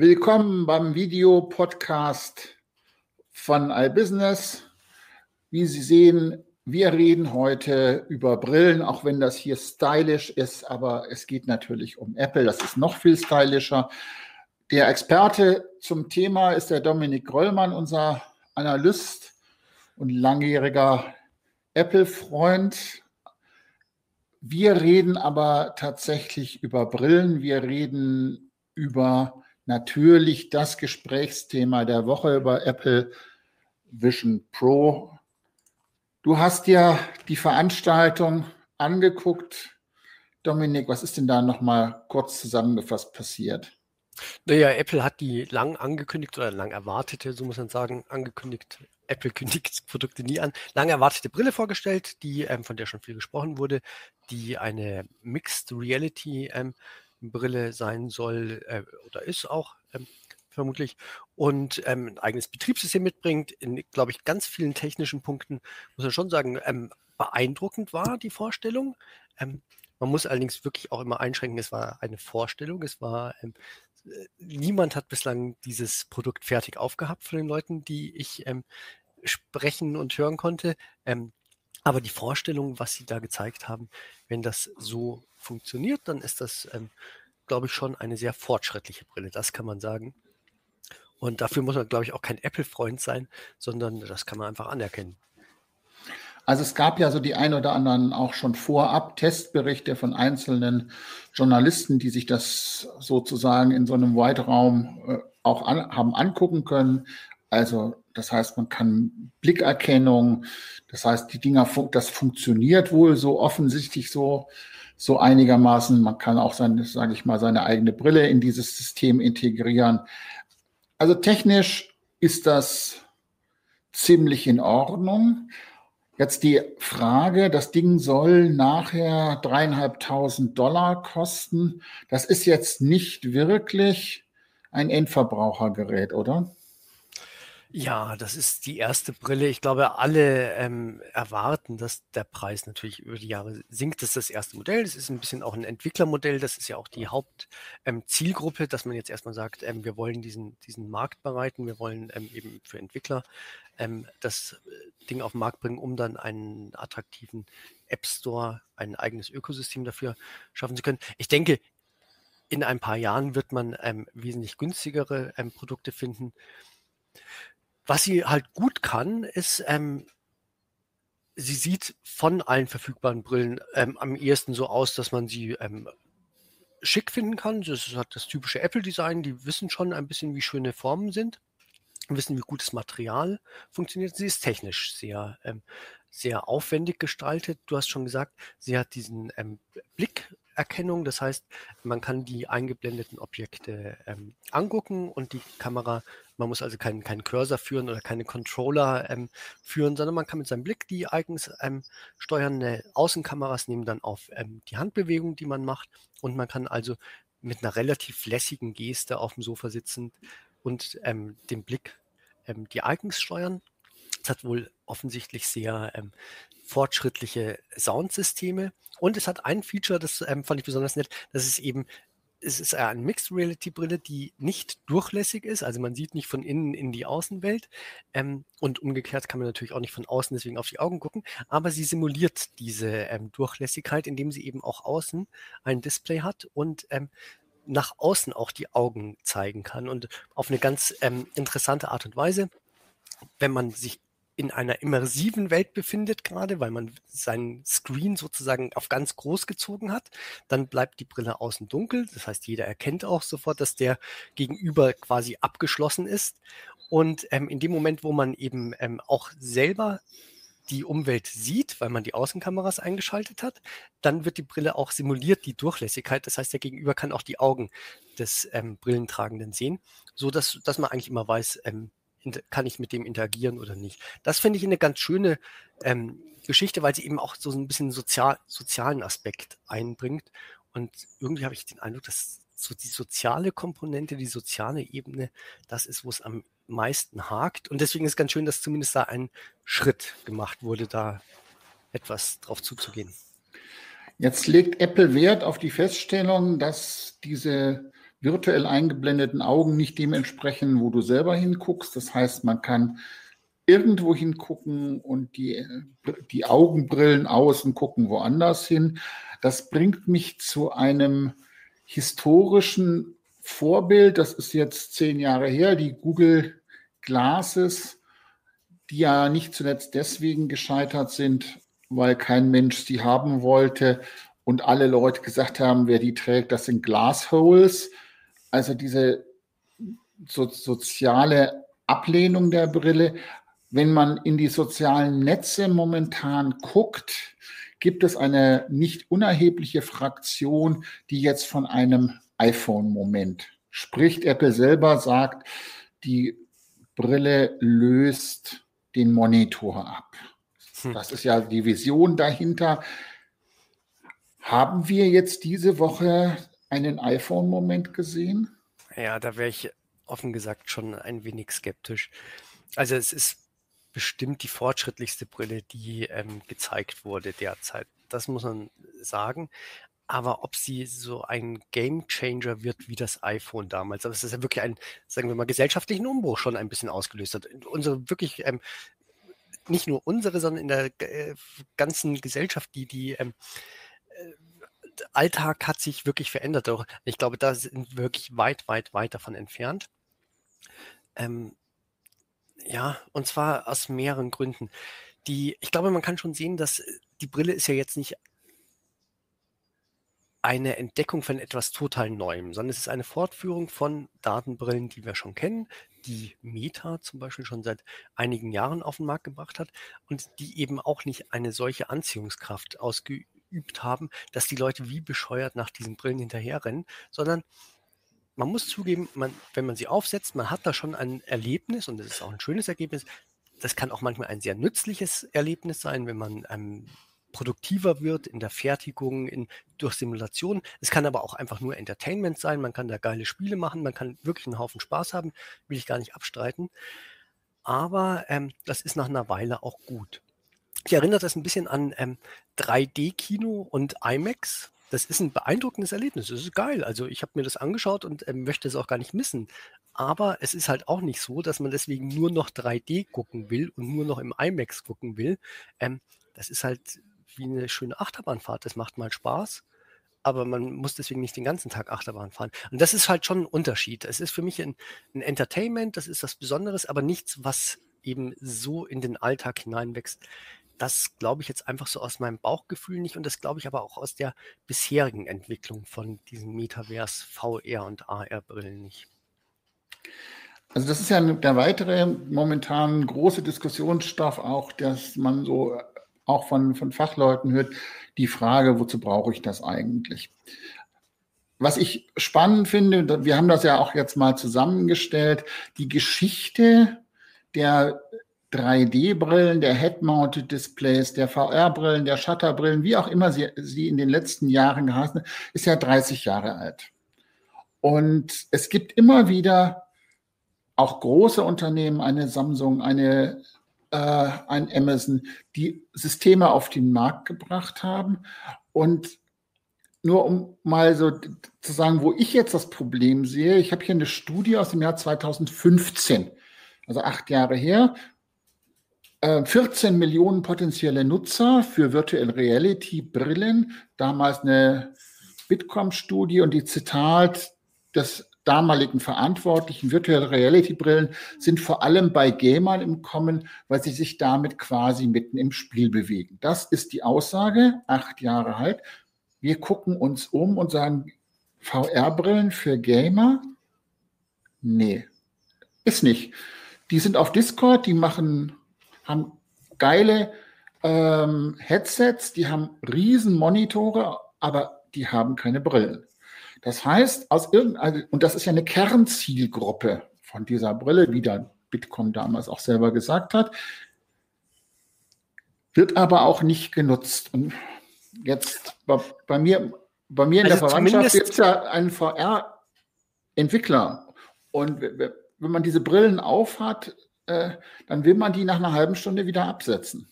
Willkommen beim Videopodcast von iBusiness. Wie Sie sehen, wir reden heute über Brillen, auch wenn das hier stylisch ist, aber es geht natürlich um Apple. Das ist noch viel stylischer. Der Experte zum Thema ist der Dominik Grollmann, unser Analyst und langjähriger Apple-Freund. Wir reden aber tatsächlich über Brillen. Wir reden über natürlich das Gesprächsthema der Woche über Apple Vision Pro. Du hast ja die Veranstaltung angeguckt. Dominik, was ist denn da nochmal kurz zusammengefasst passiert? Naja, Apple hat die lang angekündigt oder lang erwartete, so muss man sagen, angekündigt. Apple kündigt Produkte nie an. Lang erwartete Brille vorgestellt, die, ähm, von der schon viel gesprochen wurde, die eine Mixed Reality ähm, Brille sein soll äh, oder ist auch ähm, vermutlich und ähm, ein eigenes Betriebssystem mitbringt. In, glaube ich, ganz vielen technischen Punkten muss man schon sagen, ähm, beeindruckend war die Vorstellung. Ähm, man muss allerdings wirklich auch immer einschränken, es war eine Vorstellung, es war ähm, äh, niemand hat bislang dieses Produkt fertig aufgehabt von den Leuten, die ich ähm, sprechen und hören konnte. Aber die Vorstellung, was sie da gezeigt haben, wenn das so funktioniert, dann ist das, ähm, glaube ich, schon eine sehr fortschrittliche Brille. Das kann man sagen. Und dafür muss man, glaube ich, auch kein Apple-Freund sein, sondern das kann man einfach anerkennen. Also es gab ja so die ein oder anderen auch schon vorab Testberichte von einzelnen Journalisten, die sich das sozusagen in so einem Weitraum äh, auch an, haben angucken können. Also das heißt, man kann Blickerkennung, das heißt, die Dinger, das funktioniert wohl so offensichtlich so, so einigermaßen. Man kann auch seine, sage ich mal, seine eigene Brille in dieses System integrieren. Also technisch ist das ziemlich in Ordnung. Jetzt die Frage, das Ding soll nachher dreieinhalbtausend Dollar kosten. Das ist jetzt nicht wirklich ein Endverbrauchergerät, oder? Ja, das ist die erste Brille. Ich glaube, alle ähm, erwarten, dass der Preis natürlich über die Jahre sinkt. Das ist das erste Modell. Das ist ein bisschen auch ein Entwicklermodell. Das ist ja auch die Hauptzielgruppe, ähm, dass man jetzt erstmal sagt, ähm, wir wollen diesen, diesen Markt bereiten. Wir wollen ähm, eben für Entwickler ähm, das äh, Ding auf den Markt bringen, um dann einen attraktiven App Store, ein eigenes Ökosystem dafür schaffen zu können. Ich denke, in ein paar Jahren wird man ähm, wesentlich günstigere Produkte finden. Was sie halt gut kann, ist, ähm, sie sieht von allen verfügbaren Brillen ähm, am ehesten so aus, dass man sie ähm, schick finden kann. Das hat das typische Apple-Design. Die wissen schon ein bisschen, wie schöne Formen sind, wissen, wie gutes Material funktioniert. Sie ist technisch sehr, ähm, sehr aufwendig gestaltet. Du hast schon gesagt, sie hat diesen ähm, Blick Erkennung. Das heißt, man kann die eingeblendeten Objekte ähm, angucken und die Kamera, man muss also keinen, keinen Cursor führen oder keine Controller ähm, führen, sondern man kann mit seinem Blick die eigens ähm, steuernde Außenkameras nehmen dann auf ähm, die Handbewegung, die man macht. Und man kann also mit einer relativ lässigen Geste auf dem Sofa sitzen und ähm, den Blick ähm, die Icons steuern. Es hat wohl offensichtlich sehr ähm, fortschrittliche Soundsysteme. Und es hat ein Feature, das ähm, fand ich besonders nett, das ist eben, es ist eine Mixed Reality Brille, die nicht durchlässig ist, also man sieht nicht von innen in die Außenwelt. Ähm, und umgekehrt kann man natürlich auch nicht von außen deswegen auf die Augen gucken, aber sie simuliert diese ähm, Durchlässigkeit, indem sie eben auch außen ein Display hat und ähm, nach außen auch die Augen zeigen kann. Und auf eine ganz ähm, interessante Art und Weise. Wenn man sich in einer immersiven Welt befindet gerade, weil man seinen Screen sozusagen auf ganz groß gezogen hat, dann bleibt die Brille außen dunkel. Das heißt, jeder erkennt auch sofort, dass der Gegenüber quasi abgeschlossen ist. Und ähm, in dem Moment, wo man eben ähm, auch selber die Umwelt sieht, weil man die Außenkameras eingeschaltet hat, dann wird die Brille auch simuliert, die Durchlässigkeit. Das heißt, der Gegenüber kann auch die Augen des ähm, Brillentragenden sehen, so dass, dass man eigentlich immer weiß, ähm, kann ich mit dem interagieren oder nicht. Das finde ich eine ganz schöne ähm, Geschichte, weil sie eben auch so ein bisschen sozial, sozialen Aspekt einbringt. Und irgendwie habe ich den Eindruck, dass so die soziale Komponente, die soziale Ebene, das ist, wo es am meisten hakt. Und deswegen ist ganz schön, dass zumindest da ein Schritt gemacht wurde, da etwas drauf zuzugehen. Jetzt legt Apple Wert auf die Feststellung, dass diese virtuell eingeblendeten Augen nicht dem entsprechen, wo du selber hinguckst. Das heißt, man kann irgendwo hingucken und die, die Augenbrillen außen gucken woanders hin. Das bringt mich zu einem historischen Vorbild. Das ist jetzt zehn Jahre her, die Google Glasses, die ja nicht zuletzt deswegen gescheitert sind, weil kein Mensch sie haben wollte und alle Leute gesagt haben, wer die trägt, das sind Glassholes. Also diese so, soziale Ablehnung der Brille. Wenn man in die sozialen Netze momentan guckt, gibt es eine nicht unerhebliche Fraktion, die jetzt von einem iPhone-Moment spricht. Apple selber sagt, die Brille löst den Monitor ab. Hm. Das ist ja die Vision dahinter. Haben wir jetzt diese Woche einen iPhone-Moment gesehen? Ja, da wäre ich offen gesagt schon ein wenig skeptisch. Also es ist bestimmt die fortschrittlichste Brille, die ähm, gezeigt wurde derzeit. Das muss man sagen. Aber ob sie so ein Game Changer wird wie das iPhone damals, aber es ist ja wirklich ein, sagen wir mal, gesellschaftlichen Umbruch schon ein bisschen ausgelöst hat. Unsere wirklich, ähm, nicht nur unsere, sondern in der äh, ganzen Gesellschaft, die, die ähm, äh, Alltag hat sich wirklich verändert. Ich glaube, da sind wir wirklich weit, weit, weit davon entfernt. Ähm, ja, und zwar aus mehreren Gründen. Die, ich glaube, man kann schon sehen, dass äh, die Brille ist ja jetzt nicht eine Entdeckung von etwas total Neuem, sondern es ist eine Fortführung von Datenbrillen, die wir schon kennen, die Meta zum Beispiel schon seit einigen Jahren auf den Markt gebracht hat und die eben auch nicht eine solche Anziehungskraft ausgeübt haben, dass die Leute wie bescheuert nach diesen Brillen hinterherrennen, sondern man muss zugeben, man, wenn man sie aufsetzt, man hat da schon ein Erlebnis und es ist auch ein schönes Ergebnis. Das kann auch manchmal ein sehr nützliches Erlebnis sein, wenn man ähm, produktiver wird in der Fertigung, in, durch Simulation. Es kann aber auch einfach nur Entertainment sein. Man kann da geile Spiele machen, man kann wirklich einen Haufen Spaß haben, will ich gar nicht abstreiten. Aber ähm, das ist nach einer Weile auch gut. Ich erinnere das ein bisschen an ähm, 3D-Kino und IMAX das ist ein beeindruckendes Erlebnis. Das ist geil. Also ich habe mir das angeschaut und äh, möchte es auch gar nicht missen. Aber es ist halt auch nicht so, dass man deswegen nur noch 3D gucken will und nur noch im IMAX gucken will. Ähm, das ist halt wie eine schöne Achterbahnfahrt. Das macht mal Spaß, aber man muss deswegen nicht den ganzen Tag Achterbahn fahren. Und das ist halt schon ein Unterschied. Es ist für mich ein, ein Entertainment, das ist was Besonderes, aber nichts, was eben so in den Alltag hineinwächst, das glaube ich jetzt einfach so aus meinem Bauchgefühl nicht und das glaube ich aber auch aus der bisherigen Entwicklung von diesen Metaverse, VR und AR-Brillen nicht. Also das ist ja der weitere momentan große Diskussionsstoff auch, dass man so auch von, von Fachleuten hört, die Frage, wozu brauche ich das eigentlich? Was ich spannend finde, wir haben das ja auch jetzt mal zusammengestellt, die Geschichte der 3D-Brillen, der Head-Mounted Displays, der VR-Brillen, der Shutter-Brillen, wie auch immer sie, sie in den letzten Jahren geheißen, ist ja 30 Jahre alt. Und es gibt immer wieder auch große Unternehmen, eine Samsung, eine, äh, ein Amazon, die Systeme auf den Markt gebracht haben. Und nur um mal so zu sagen, wo ich jetzt das Problem sehe, ich habe hier eine Studie aus dem Jahr 2015, also acht Jahre her, 14 äh, Millionen potenzielle Nutzer für Virtual Reality Brillen, damals eine Bitkom-Studie und die Zitat des damaligen Verantwortlichen, Virtual Reality Brillen sind vor allem bei Gamern im Kommen, weil sie sich damit quasi mitten im Spiel bewegen. Das ist die Aussage, acht Jahre alt. Wir gucken uns um und sagen, VR-Brillen für Gamer? Nee, ist nicht. Die sind auf Discord, die machen haben geile ähm, Headsets, die haben riesen Monitore, aber die haben keine Brillen. Das heißt, aus irgendeiner, und das ist ja eine Kernzielgruppe von dieser Brille, wie der Bitkom damals auch selber gesagt hat, wird aber auch nicht genutzt. Und jetzt bei, bei mir, bei mir in also der Verwandtschaft gibt es ja einen VR-Entwickler. Und wenn man diese Brillen aufhat, äh, dann will man die nach einer halben Stunde wieder absetzen.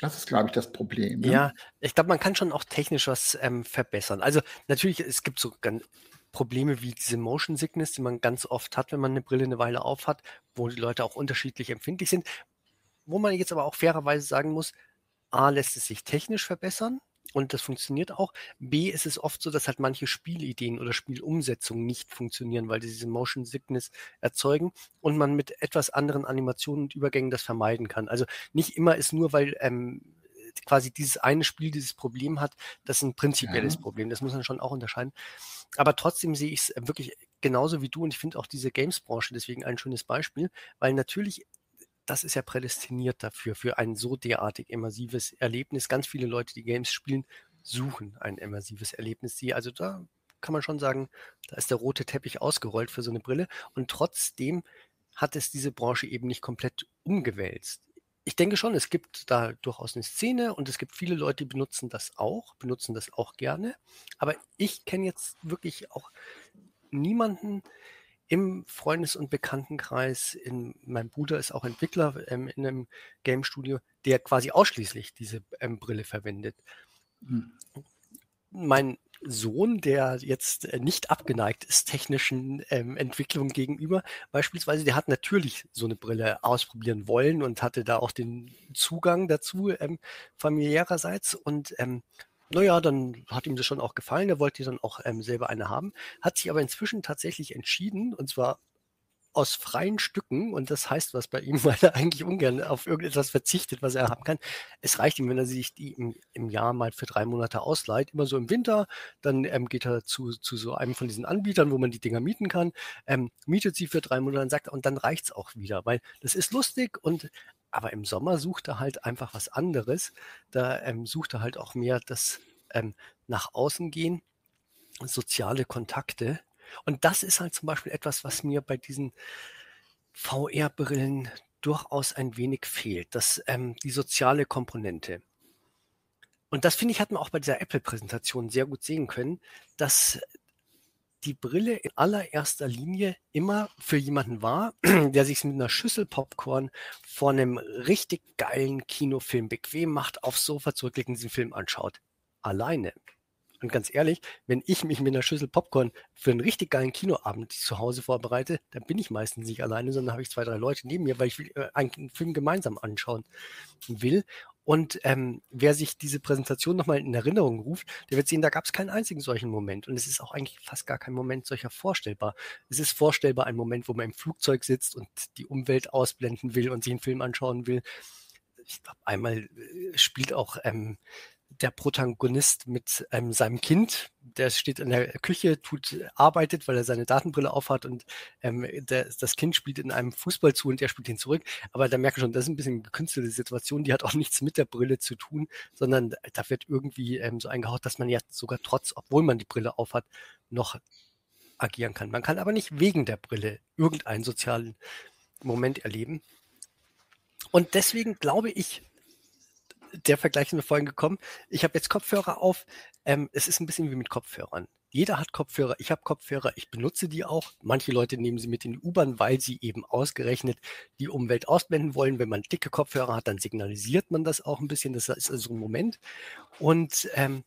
Das ist, glaube ich, das Problem. Ne? Ja, ich glaube, man kann schon auch technisch was ähm, verbessern. Also natürlich, es gibt so ganz Probleme wie diese Motion Sickness, die man ganz oft hat, wenn man eine Brille eine Weile aufhat, wo die Leute auch unterschiedlich empfindlich sind. Wo man jetzt aber auch fairerweise sagen muss, A, lässt es sich technisch verbessern und das funktioniert auch. B, ist es oft so, dass halt manche Spielideen oder Spielumsetzungen nicht funktionieren, weil sie diese Motion Sickness erzeugen und man mit etwas anderen Animationen und Übergängen das vermeiden kann. Also nicht immer ist nur, weil ähm, quasi dieses eine Spiel dieses Problem hat, das ist ein prinzipielles ja. Problem. Das muss man schon auch unterscheiden. Aber trotzdem sehe ich es wirklich genauso wie du und ich finde auch diese Games-Branche deswegen ein schönes Beispiel, weil natürlich das ist ja prädestiniert dafür, für ein so derartig immersives Erlebnis. Ganz viele Leute, die Games spielen, suchen ein immersives Erlebnis. Die, also da kann man schon sagen, da ist der rote Teppich ausgerollt für so eine Brille. Und trotzdem hat es diese Branche eben nicht komplett umgewälzt ich denke schon, es gibt da durchaus eine Szene und es gibt viele Leute, die benutzen das auch, benutzen das auch gerne. Aber ich kenne jetzt wirklich auch niemanden im Freundes- und Bekanntenkreis, in, mein Bruder ist auch Entwickler ähm, in einem Game Studio, der quasi ausschließlich diese ähm, Brille verwendet. Hm. Mein Sohn, der jetzt äh, nicht abgeneigt ist technischen ähm, Entwicklungen gegenüber, beispielsweise, der hat natürlich so eine Brille ausprobieren wollen und hatte da auch den Zugang dazu ähm, familiärerseits und ähm, naja, dann hat ihm das schon auch gefallen. Er wollte dann auch ähm, selber eine haben, hat sich aber inzwischen tatsächlich entschieden, und zwar aus freien Stücken, und das heißt was bei ihm, weil er eigentlich ungern auf irgendetwas verzichtet, was er haben kann. Es reicht ihm, wenn er sich die im, im Jahr mal für drei Monate ausleiht, immer so im Winter, dann ähm, geht er zu, zu so einem von diesen Anbietern, wo man die Dinger mieten kann, ähm, mietet sie für drei Monate und sagt, und dann reicht es auch wieder, weil das ist lustig und aber im Sommer sucht er halt einfach was anderes. Da ähm, sucht er halt auch mehr das ähm, nach außen gehen, soziale Kontakte und das ist halt zum Beispiel etwas, was mir bei diesen VR-Brillen durchaus ein wenig fehlt, dass ähm, die soziale Komponente. Und das finde ich, hat man auch bei dieser Apple-Präsentation sehr gut sehen können, dass die Brille in allererster Linie immer für jemanden war, der sich mit einer Schüssel Popcorn vor einem richtig geilen Kinofilm bequem macht, aufs Sofa zurücklegt und diesen Film anschaut. Alleine. Und ganz ehrlich, wenn ich mich mit einer Schüssel Popcorn für einen richtig geilen Kinoabend zu Hause vorbereite, dann bin ich meistens nicht alleine, sondern habe ich zwei, drei Leute neben mir, weil ich äh, einen Film gemeinsam anschauen will. Und ähm, wer sich diese Präsentation nochmal in Erinnerung ruft, der wird sehen, da gab es keinen einzigen solchen Moment. Und es ist auch eigentlich fast gar kein Moment solcher vorstellbar. Es ist vorstellbar ein Moment, wo man im Flugzeug sitzt und die Umwelt ausblenden will und sich einen Film anschauen will. Ich glaube, einmal äh, spielt auch ähm, der Protagonist mit ähm, seinem Kind, der steht in der Küche, tut, arbeitet, weil er seine Datenbrille aufhat und ähm, der, das Kind spielt in einem Fußball zu und er spielt ihn zurück. Aber da merke ich schon, das ist ein bisschen eine gekünstelte Situation, die hat auch nichts mit der Brille zu tun, sondern da wird irgendwie ähm, so eingehaut, dass man ja sogar trotz, obwohl man die Brille aufhat, noch agieren kann. Man kann aber nicht wegen der Brille irgendeinen sozialen Moment erleben. Und deswegen glaube ich, der Vergleich ist mir vorhin gekommen. Ich habe jetzt Kopfhörer auf. Ähm, es ist ein bisschen wie mit Kopfhörern. Jeder hat Kopfhörer, ich habe Kopfhörer, ich benutze die auch. Manche Leute nehmen sie mit in die U-Bahn, weil sie eben ausgerechnet die Umwelt ausblenden wollen. Wenn man dicke Kopfhörer hat, dann signalisiert man das auch ein bisschen. Das ist also ein Moment. Und ähm,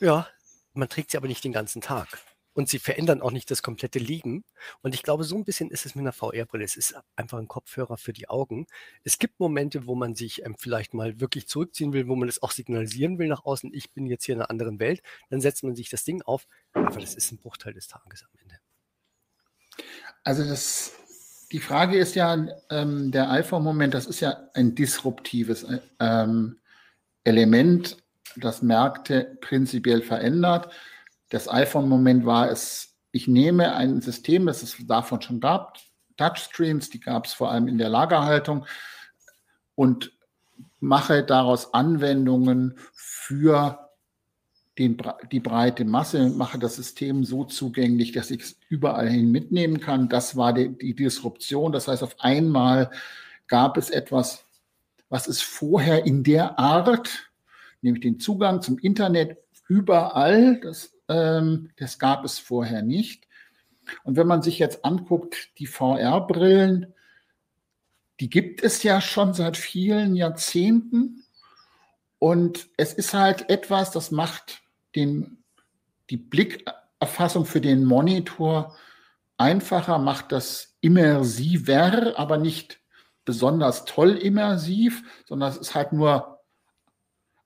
ja, man trägt sie aber nicht den ganzen Tag und sie verändern auch nicht das komplette Liegen. Und ich glaube, so ein bisschen ist es mit einer VR-Brille. Es ist einfach ein Kopfhörer für die Augen. Es gibt Momente, wo man sich ähm, vielleicht mal wirklich zurückziehen will, wo man es auch signalisieren will nach außen, ich bin jetzt hier in einer anderen Welt. Dann setzt man sich das Ding auf, aber das ist ein Bruchteil des Tages am Ende. Also das, die Frage ist ja, ähm, der iPhone-Moment, das ist ja ein disruptives äh, ähm, Element, das Märkte prinzipiell verändert das iPhone-Moment war es, ich nehme ein System, das es davon schon gab, Touchscreens, die gab es vor allem in der Lagerhaltung und mache daraus Anwendungen für den, die breite Masse, mache das System so zugänglich, dass ich es überall hin mitnehmen kann. Das war die, die Disruption. Das heißt, auf einmal gab es etwas, was es vorher in der Art, nämlich den Zugang zum Internet überall, das das gab es vorher nicht. Und wenn man sich jetzt anguckt, die VR-Brillen, die gibt es ja schon seit vielen Jahrzehnten. Und es ist halt etwas, das macht den, die Blick, Bilderfassung für den Monitor einfacher, macht das immersiver, aber nicht besonders toll immersiv, sondern es ist halt nur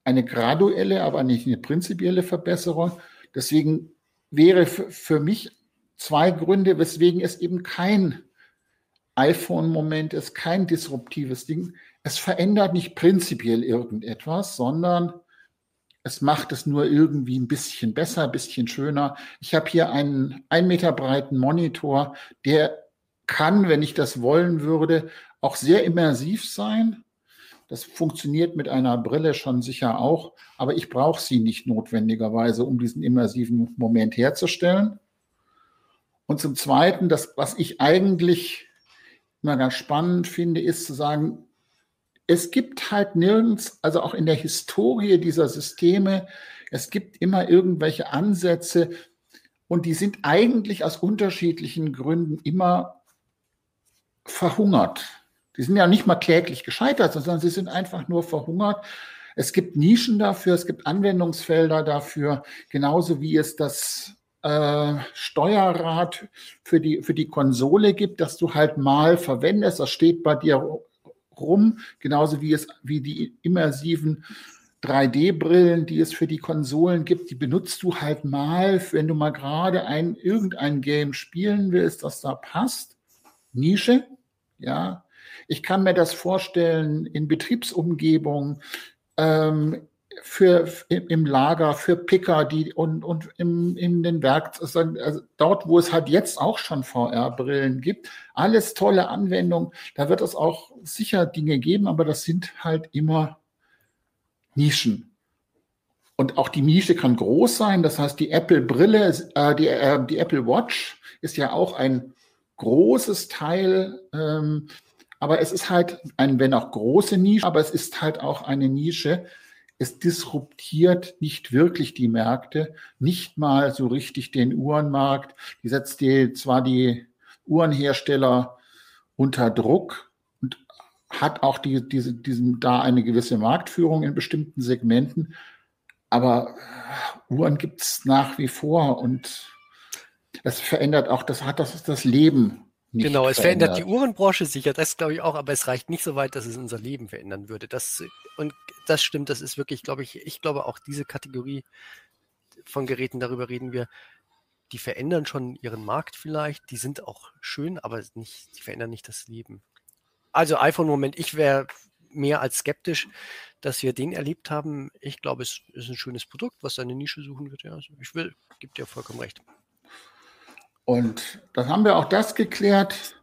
eine graduelle, aber nicht eine prinzipielle Verbesserung. Deswegen wäre für mich zwei Gründe, weswegen es eben kein iPhone-Moment ist, kein disruptives Ding. Es verändert nicht prinzipiell irgendetwas, sondern es macht es nur irgendwie ein bisschen besser, ein bisschen schöner. Ich habe hier einen ein Meter breiten Monitor, der kann, wenn ich das wollen würde, auch sehr immersiv sein. Das funktioniert mit einer Brille schon sicher auch, aber ich brauche sie nicht notwendigerweise, um diesen immersiven Moment herzustellen. Und zum Zweiten, das, was ich eigentlich immer ganz spannend finde, ist zu sagen, es gibt halt nirgends, also auch in der Historie dieser Systeme, es gibt immer irgendwelche Ansätze und die sind eigentlich aus unterschiedlichen Gründen immer verhungert. Die sind ja nicht mal kläglich gescheitert, sondern sie sind einfach nur verhungert. Es gibt Nischen dafür, es gibt Anwendungsfelder dafür, genauso wie es das äh, Steuerrad für die, für die Konsole gibt, dass du halt mal verwendest. Das steht bei dir rum, genauso wie es wie die immersiven 3D-Brillen, die es für die Konsolen gibt, die benutzt du halt mal, wenn du mal gerade ein irgendein Game spielen willst, das da passt. Nische, ja. Ich kann mir das vorstellen in Betriebsumgebungen, ähm, für im Lager, für Picker, die und, und im, in den Werkzeugen, also dort, wo es halt jetzt auch schon VR-Brillen gibt, alles tolle Anwendungen. Da wird es auch sicher Dinge geben, aber das sind halt immer Nischen. Und auch die Nische kann groß sein. Das heißt, die Apple-Brille, äh, die, äh, die Apple Watch ist ja auch ein großes Teil. Ähm, aber es ist halt ein, wenn auch große Nische, aber es ist halt auch eine Nische, es disruptiert nicht wirklich die Märkte, nicht mal so richtig den Uhrenmarkt. Die setzt die, zwar die Uhrenhersteller unter Druck und hat auch die, diese, diesen, da eine gewisse Marktführung in bestimmten Segmenten, aber Uhren gibt es nach wie vor und es verändert auch, das hat das, das Leben nicht genau, es verändert. verändert die Uhrenbranche sicher, das glaube ich auch, aber es reicht nicht so weit, dass es unser Leben verändern würde. Das, und das stimmt, das ist wirklich, glaube ich, ich glaube auch diese Kategorie von Geräten, darüber reden wir, die verändern schon ihren Markt vielleicht, die sind auch schön, aber nicht, die verändern nicht das Leben. Also iPhone-Moment, ich wäre mehr als skeptisch, dass wir den erlebt haben. Ich glaube, es ist ein schönes Produkt, was seine Nische suchen wird. Ja, also ich will, gibt dir vollkommen recht. Und dann haben wir auch das geklärt.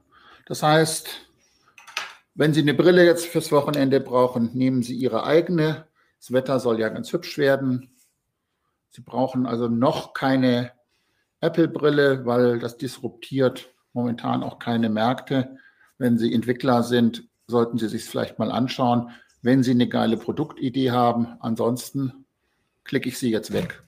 Das heißt, wenn Sie eine Brille jetzt fürs Wochenende brauchen, nehmen Sie Ihre eigene. Das Wetter soll ja ganz hübsch werden. Sie brauchen also noch keine Apple-Brille, weil das disruptiert momentan auch keine Märkte. Wenn Sie Entwickler sind, sollten Sie sich vielleicht mal anschauen, wenn Sie eine geile Produktidee haben. Ansonsten klicke ich Sie jetzt weg.